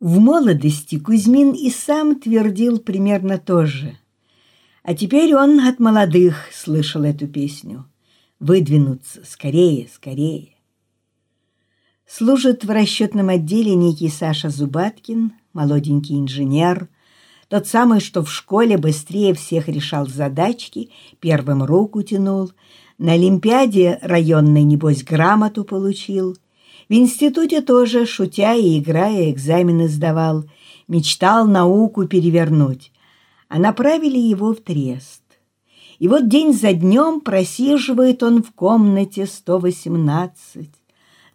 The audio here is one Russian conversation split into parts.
В молодости Кузьмин и сам твердил примерно то же. А теперь он от молодых слышал эту песню. «Выдвинуться, скорее, скорее». Служит в расчетном отделе некий Саша Зубаткин, молоденький инженер, тот самый, что в школе быстрее всех решал задачки, первым руку тянул, на Олимпиаде районной, небось, грамоту получил. В институте тоже, шутя и играя, экзамены сдавал, мечтал науку перевернуть, а направили его в Трест. И вот день за днем просиживает он в комнате 118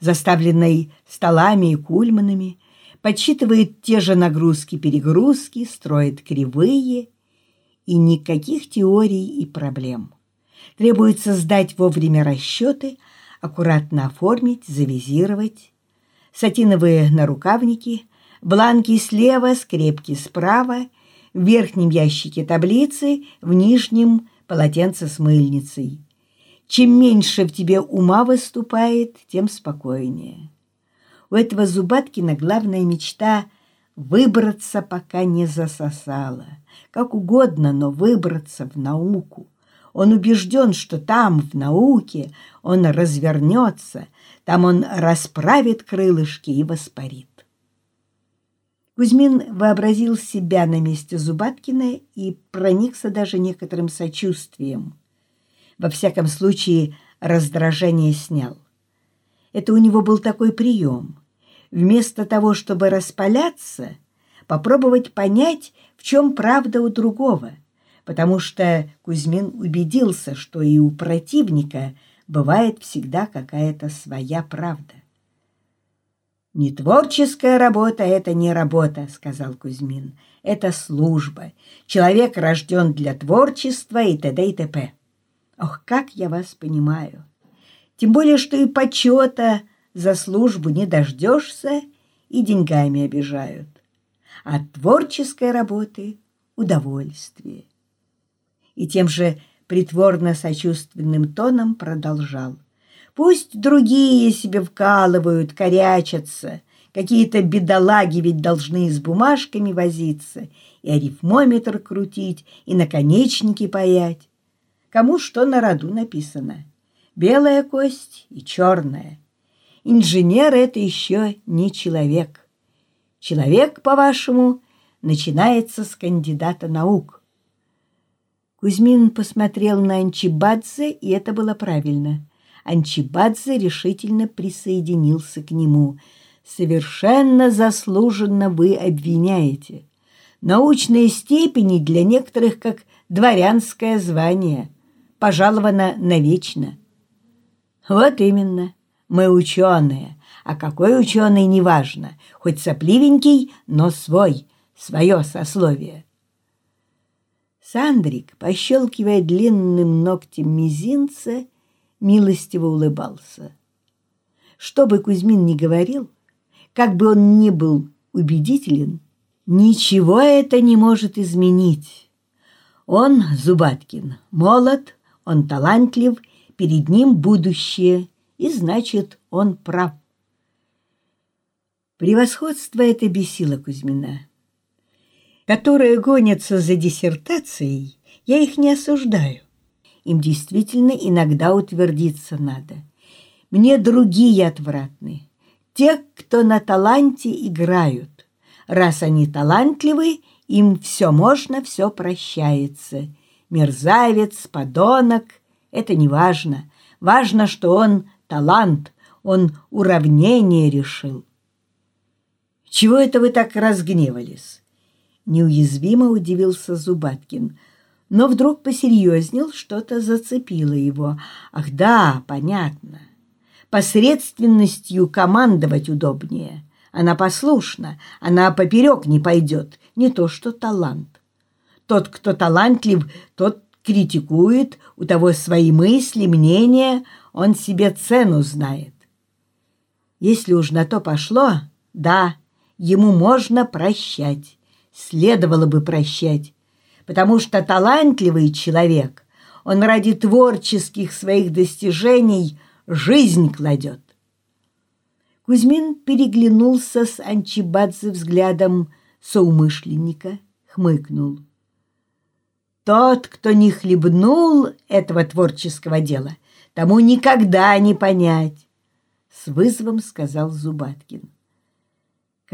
заставленной столами и кульманами, подсчитывает те же нагрузки-перегрузки, строит кривые, и никаких теорий и проблем. Требуется сдать вовремя расчеты, аккуратно оформить, завизировать. Сатиновые нарукавники, бланки слева, скрепки справа, в верхнем ящике таблицы, в нижнем полотенце с мыльницей. Чем меньше в тебе ума выступает, тем спокойнее. У этого Зубаткина главная мечта — выбраться, пока не засосала. Как угодно, но выбраться в науку. Он убежден, что там, в науке, он развернется, там он расправит крылышки и воспарит. Кузьмин вообразил себя на месте Зубаткина и проникся даже некоторым сочувствием во всяком случае, раздражение снял. Это у него был такой прием. Вместо того, чтобы распаляться, попробовать понять, в чем правда у другого, потому что Кузьмин убедился, что и у противника бывает всегда какая-то своя правда. «Не творческая работа — это не работа», — сказал Кузьмин. «Это служба. Человек рожден для творчества и т.д. и т.п». Ох, как я вас понимаю! Тем более, что и почета за службу не дождешься, и деньгами обижают. От творческой работы — удовольствие. И тем же притворно-сочувственным тоном продолжал. Пусть другие себе вкалывают, корячатся, какие-то бедолаги ведь должны с бумажками возиться, и арифмометр крутить, и наконечники паять кому что на роду написано. Белая кость и черная. Инженер — это еще не человек. Человек, по-вашему, начинается с кандидата наук. Кузьмин посмотрел на Анчибадзе, и это было правильно. Анчибадзе решительно присоединился к нему. «Совершенно заслуженно вы обвиняете. Научные степени для некоторых как дворянское звание пожалована навечно. Вот именно, мы ученые, а какой ученый неважно, хоть сопливенький, но свой, свое сословие. Сандрик, пощелкивая длинным ногтем мизинца, милостиво улыбался. Что бы Кузьмин ни говорил, как бы он ни был убедителен, ничего это не может изменить. Он, Зубаткин, молод, он талантлив, перед ним будущее, и значит, он прав. Превосходство это бесило Кузьмина. Которые гонятся за диссертацией, я их не осуждаю. Им действительно иногда утвердиться надо. Мне другие отвратны. Те, кто на таланте играют. Раз они талантливы, им все можно, все прощается — мерзавец, подонок — это не важно. Важно, что он талант, он уравнение решил. «Чего это вы так разгневались?» Неуязвимо удивился Зубаткин, но вдруг посерьезнел, что-то зацепило его. «Ах да, понятно. Посредственностью командовать удобнее. Она послушна, она поперек не пойдет, не то что талант. Тот, кто талантлив, тот критикует, у того свои мысли, мнения, он себе цену знает. Если уж на то пошло, да, ему можно прощать, следовало бы прощать, потому что талантливый человек, он ради творческих своих достижений жизнь кладет. Кузьмин переглянулся с Анчибадзе взглядом соумышленника, хмыкнул. Тот, кто не хлебнул этого творческого дела, тому никогда не понять, — с вызовом сказал Зубаткин.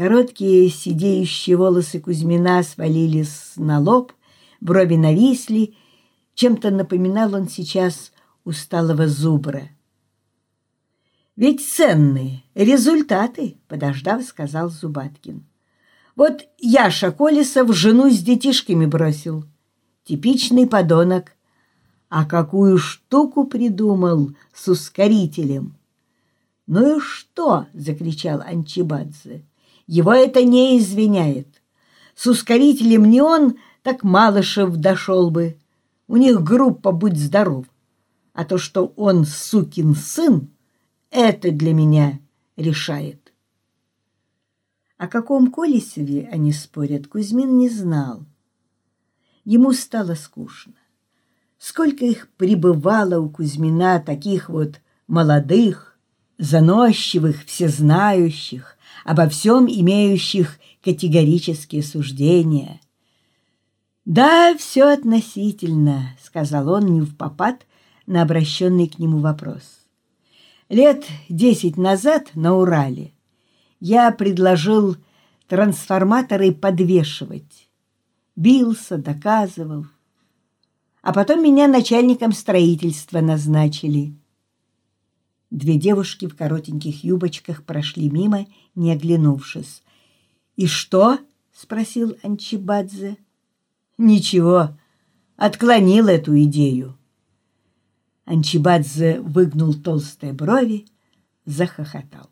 Короткие сидеющие волосы Кузьмина свалились на лоб, брови нависли, чем-то напоминал он сейчас усталого зубра. «Ведь ценные результаты», — подождав, сказал Зубаткин. «Вот Яша Колесов жену с детишками бросил. Типичный подонок. А какую штуку придумал с ускорителем!» «Ну и что?» — закричал Анчибадзе. «Его это не извиняет. С ускорителем не он, так Малышев дошел бы. У них группа «Будь здоров». А то, что он сукин сын, это для меня решает. О каком Колесове они спорят, Кузьмин не знал. Ему стало скучно. Сколько их пребывало у Кузьмина, таких вот молодых, заносчивых, всезнающих, обо всем имеющих категорические суждения. «Да, все относительно», — сказал он не в попад на обращенный к нему вопрос. Лет десять назад на Урале я предложил трансформаторы подвешивать. Бился, доказывал. А потом меня начальником строительства назначили. Две девушки в коротеньких юбочках прошли мимо, не оглянувшись. «И что?» — спросил Анчибадзе. «Ничего, отклонил эту идею». Анчибадзе выгнул толстые брови, захохотал.